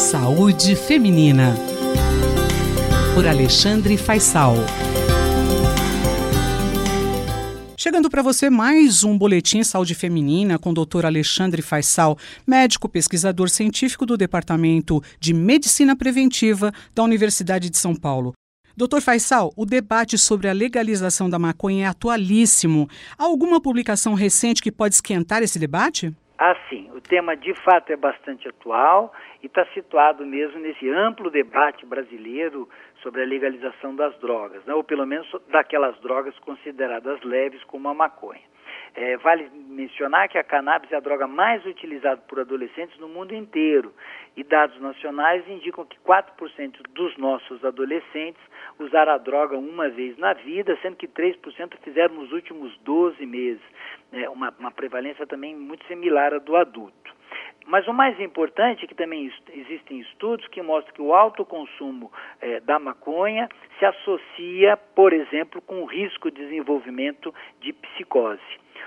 Saúde Feminina. Por Alexandre Faisal. Chegando para você mais um boletim Saúde Feminina com o Dr. Alexandre Faisal, médico pesquisador científico do Departamento de Medicina Preventiva da Universidade de São Paulo. Doutor Faisal, o debate sobre a legalização da maconha é atualíssimo. Há alguma publicação recente que pode esquentar esse debate? Ah, sim. O tema de fato é bastante atual e está situado mesmo nesse amplo debate brasileiro sobre a legalização das drogas, né? ou pelo menos daquelas drogas consideradas leves como a maconha. É, vale mencionar que a cannabis é a droga mais utilizada por adolescentes no mundo inteiro e dados nacionais indicam que 4% dos nossos adolescentes usaram a droga uma vez na vida, sendo que 3% fizeram nos últimos 12 meses. É uma, uma prevalência também muito similar à do adulto. Mas o mais importante é que também existem estudos que mostram que o alto consumo é, da maconha se associa, por exemplo, com o risco de desenvolvimento de psicose.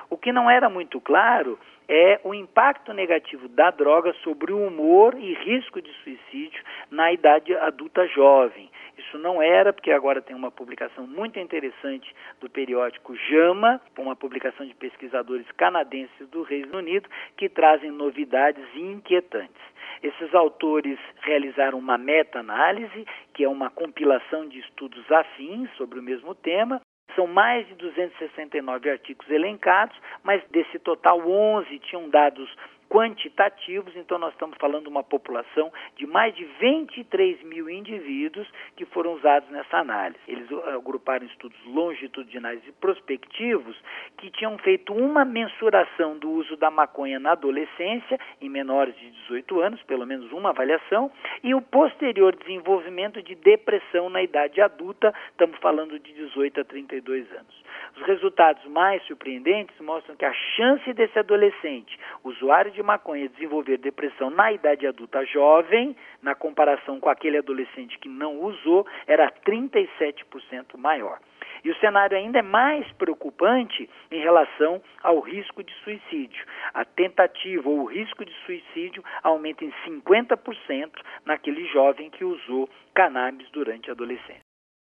O que não era muito claro é o impacto negativo da droga sobre o humor e risco de suicídio na idade adulta jovem. Isso não era, porque agora tem uma publicação muito interessante do periódico JAMA, uma publicação de pesquisadores canadenses do Reino Unido, que trazem novidades inquietantes. Esses autores realizaram uma meta-análise, que é uma compilação de estudos afins sobre o mesmo tema, são mais de 269 artigos elencados, mas desse total 11 tinham dados quantitativos, então nós estamos falando de uma população de mais de 23 mil indivíduos que foram usados nessa análise. Eles uh, agruparam estudos longitudinais e prospectivos que tinham feito uma mensuração do uso da maconha na adolescência, em menores de 18 anos, pelo menos uma avaliação, e o posterior desenvolvimento de depressão na idade adulta, estamos falando de 18 a 32 anos. Os resultados mais surpreendentes mostram que a chance desse adolescente, usuário de maconha desenvolver depressão na idade adulta jovem, na comparação com aquele adolescente que não usou, era 37% maior. E o cenário ainda é mais preocupante em relação ao risco de suicídio. A tentativa ou o risco de suicídio aumenta em 50% naquele jovem que usou cannabis durante a adolescência.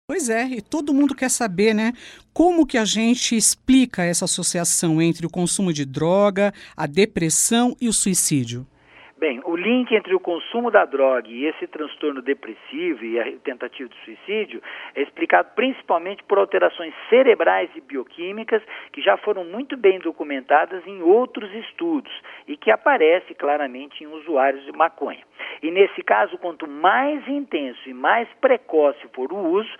Pois é, e todo mundo quer saber, né? Como que a gente explica essa associação entre o consumo de droga, a depressão e o suicídio? Bem, o link entre o consumo da droga e esse transtorno depressivo e a tentativa de suicídio é explicado principalmente por alterações cerebrais e bioquímicas que já foram muito bem documentadas em outros estudos e que aparece claramente em usuários de maconha. E nesse caso, quanto mais intenso e mais precoce for o uso,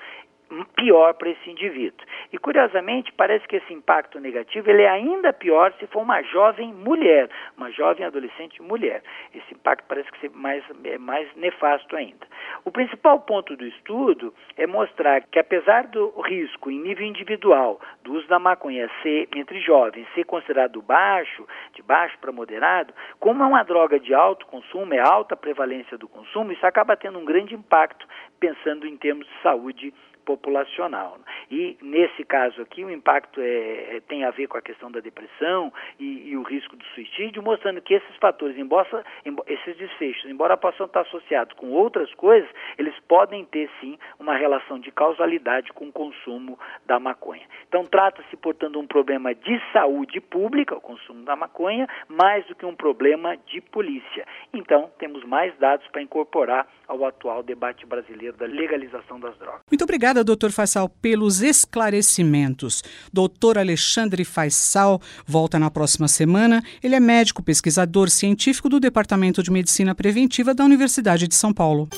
pior para esse indivíduo. E curiosamente, parece que esse impacto negativo ele é ainda pior se for uma jovem mulher, uma jovem adolescente mulher. Esse impacto parece que é mais, é mais nefasto ainda. O principal ponto do estudo é mostrar que apesar do risco em nível individual do uso da maconha ser entre jovens ser considerado baixo, de baixo para moderado, como é uma droga de alto consumo, é alta prevalência do consumo, isso acaba tendo um grande impacto pensando em termos de saúde populacional. E nesse caso aqui o impacto é, é, tem a ver com a questão da depressão e, e, o risco do suicídio, mostrando que esses fatores, embora, esses desfechos, embora possam estar associados com outras coisas, eles podem ter sim uma relação de causalidade com o consumo da maconha. Então trata-se, portanto, um problema de saúde pública, o consumo da maconha, mais do que um problema de polícia. Então temos mais dados para incorporar ao atual debate brasileiro da legalização das drogas. Muito obrigado Obrigada, doutor Faisal, pelos esclarecimentos. Doutor Alexandre Faisal volta na próxima semana. Ele é médico, pesquisador científico do Departamento de Medicina Preventiva da Universidade de São Paulo.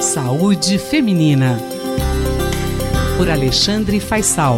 Saúde Feminina. Por Alexandre Faisal.